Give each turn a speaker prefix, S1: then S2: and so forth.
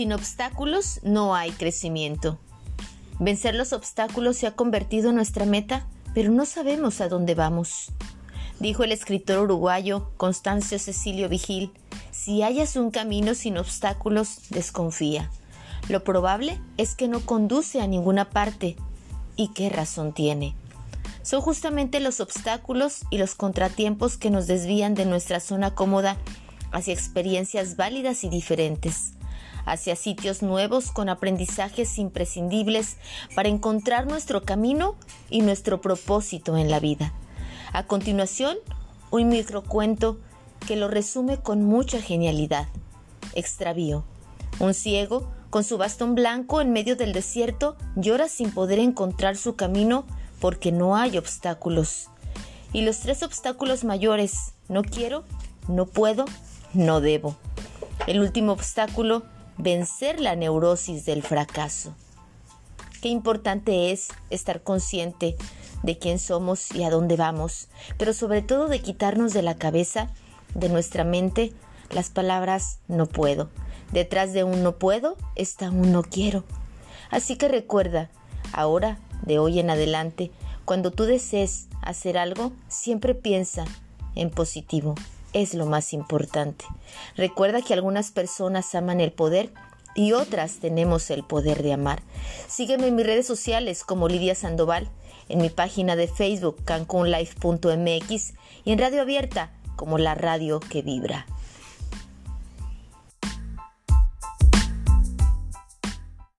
S1: Sin obstáculos no hay crecimiento. Vencer los obstáculos se ha convertido en nuestra meta, pero no sabemos a dónde vamos. Dijo el escritor uruguayo Constancio Cecilio Vigil, si hallas un camino sin obstáculos, desconfía. Lo probable es que no conduce a ninguna parte. ¿Y qué razón tiene? Son justamente los obstáculos y los contratiempos que nos desvían de nuestra zona cómoda hacia experiencias válidas y diferentes, hacia sitios nuevos con aprendizajes imprescindibles para encontrar nuestro camino y nuestro propósito en la vida. A continuación, un microcuento que lo resume con mucha genialidad. Extravío. Un ciego, con su bastón blanco en medio del desierto, llora sin poder encontrar su camino porque no hay obstáculos. Y los tres obstáculos mayores, no quiero, no puedo, no debo. El último obstáculo, vencer la neurosis del fracaso. Qué importante es estar consciente de quién somos y a dónde vamos, pero sobre todo de quitarnos de la cabeza, de nuestra mente, las palabras no puedo. Detrás de un no puedo está un no quiero. Así que recuerda, ahora, de hoy en adelante, cuando tú desees hacer algo, siempre piensa en positivo es lo más importante. Recuerda que algunas personas aman el poder y otras tenemos el poder de amar. Sígueme en mis redes sociales como Lidia Sandoval, en mi página de Facebook cancunlife.mx y en Radio Abierta como la radio que vibra.